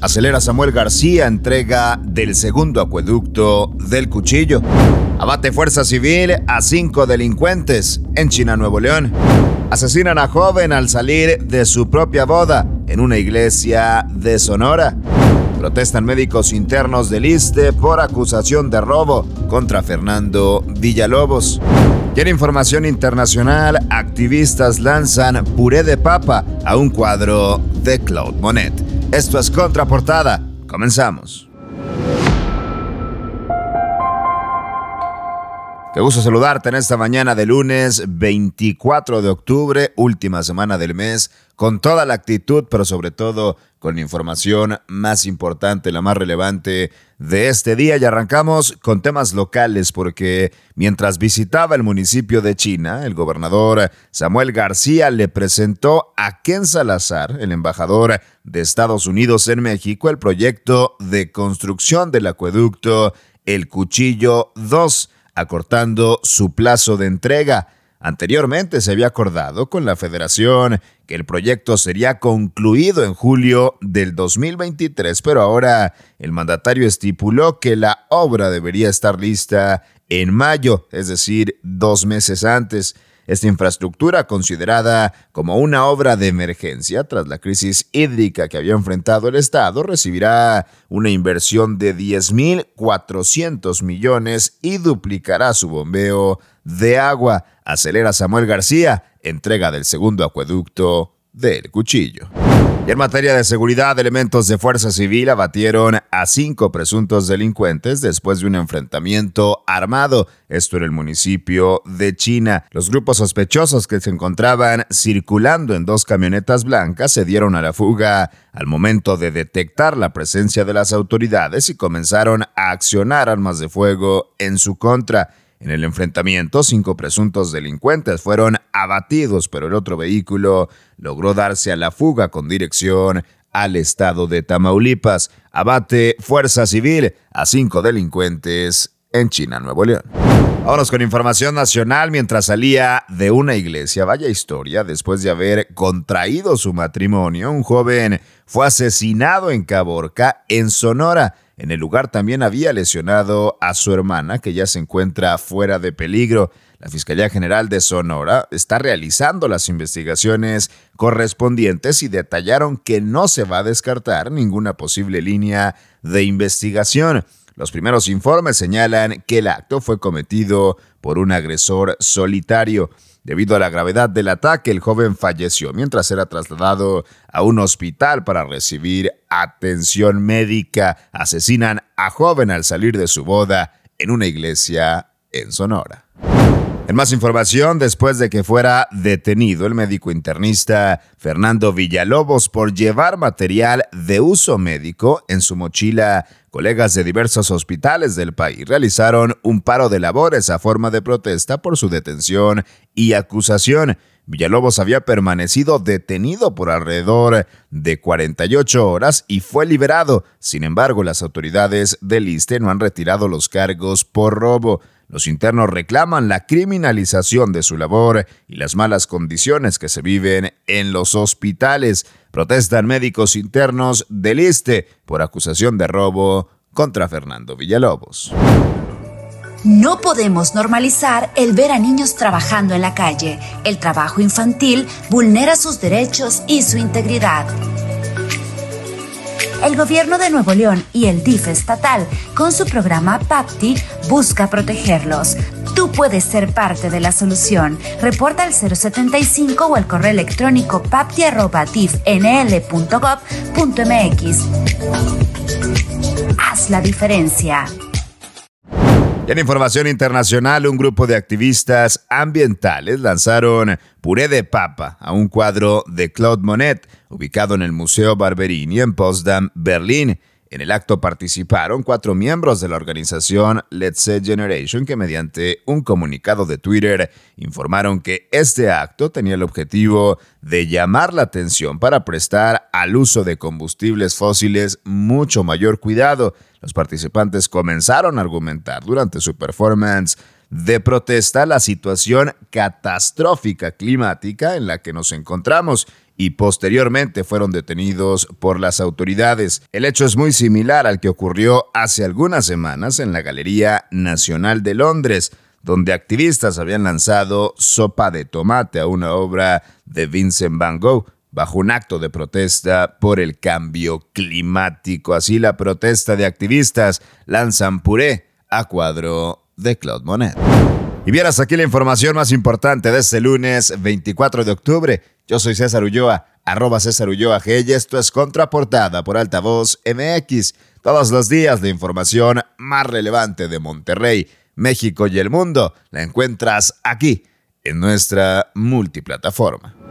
Acelera Samuel García entrega del segundo acueducto del cuchillo. Abate Fuerza Civil a cinco delincuentes en China, Nuevo León. Asesinan a joven al salir de su propia boda en una iglesia de Sonora. Protestan médicos internos del ISTE por acusación de robo contra Fernando Villalobos. Y en información internacional, activistas lanzan puré de papa a un cuadro de Claude Monet. Esto es Contraportada. Comenzamos. Qué gusto saludarte en esta mañana de lunes 24 de octubre, última semana del mes, con toda la actitud, pero sobre todo con la información más importante, la más relevante de este día. Y arrancamos con temas locales, porque mientras visitaba el municipio de China, el gobernador Samuel García le presentó a Ken Salazar, el embajador de Estados Unidos en México, el proyecto de construcción del acueducto El Cuchillo 2 acortando su plazo de entrega. Anteriormente se había acordado con la federación que el proyecto sería concluido en julio del 2023, pero ahora el mandatario estipuló que la obra debería estar lista en mayo, es decir, dos meses antes. Esta infraestructura, considerada como una obra de emergencia tras la crisis hídrica que había enfrentado el Estado, recibirá una inversión de 10.400 millones y duplicará su bombeo de agua. Acelera Samuel García, entrega del segundo acueducto del Cuchillo. Y en materia de seguridad, elementos de Fuerza Civil abatieron a cinco presuntos delincuentes después de un enfrentamiento armado, esto en el municipio de China. Los grupos sospechosos que se encontraban circulando en dos camionetas blancas se dieron a la fuga al momento de detectar la presencia de las autoridades y comenzaron a accionar armas de fuego en su contra. En el enfrentamiento, cinco presuntos delincuentes fueron abatidos, pero el otro vehículo logró darse a la fuga con dirección al estado de Tamaulipas. Abate Fuerza Civil a cinco delincuentes en China, Nuevo León. Vámonos con información nacional mientras salía de una iglesia. Vaya historia, después de haber contraído su matrimonio, un joven fue asesinado en Caborca, en Sonora. En el lugar también había lesionado a su hermana, que ya se encuentra fuera de peligro. La Fiscalía General de Sonora está realizando las investigaciones correspondientes y detallaron que no se va a descartar ninguna posible línea de investigación. Los primeros informes señalan que el acto fue cometido por un agresor solitario. Debido a la gravedad del ataque, el joven falleció mientras era trasladado a un hospital para recibir atención médica. Asesinan a joven al salir de su boda en una iglesia en Sonora. En más información, después de que fuera detenido el médico internista Fernando Villalobos por llevar material de uso médico en su mochila, colegas de diversos hospitales del país realizaron un paro de labores a forma de protesta por su detención y acusación. Villalobos había permanecido detenido por alrededor de 48 horas y fue liberado. Sin embargo, las autoridades del ISTE no han retirado los cargos por robo. Los internos reclaman la criminalización de su labor y las malas condiciones que se viven en los hospitales. Protestan médicos internos del ISTE por acusación de robo contra Fernando Villalobos. No podemos normalizar el ver a niños trabajando en la calle. El trabajo infantil vulnera sus derechos y su integridad el gobierno de Nuevo León y el DIF estatal, con su programa PAPTI, busca protegerlos. Tú puedes ser parte de la solución. Reporta al 075 o al correo electrónico papti.difnl.gov.mx. Haz la diferencia. en información internacional, un grupo de activistas ambientales lanzaron puré de papa a un cuadro de Claude Monet ubicado en el Museo Barberini en Potsdam, Berlín. En el acto participaron cuatro miembros de la organización Let's Say Generation que mediante un comunicado de Twitter informaron que este acto tenía el objetivo de llamar la atención para prestar al uso de combustibles fósiles mucho mayor cuidado. Los participantes comenzaron a argumentar durante su performance de protesta la situación catastrófica climática en la que nos encontramos y posteriormente fueron detenidos por las autoridades. El hecho es muy similar al que ocurrió hace algunas semanas en la Galería Nacional de Londres, donde activistas habían lanzado sopa de tomate a una obra de Vincent Van Gogh bajo un acto de protesta por el cambio climático. Así la protesta de activistas lanzan puré a cuadro de Claude Monet. Y vieras aquí la información más importante de este lunes 24 de octubre. Yo soy César Ulloa, arroba César Ulloa G y esto es Contraportada por Altavoz MX. Todos los días la información más relevante de Monterrey, México y el mundo la encuentras aquí en nuestra multiplataforma.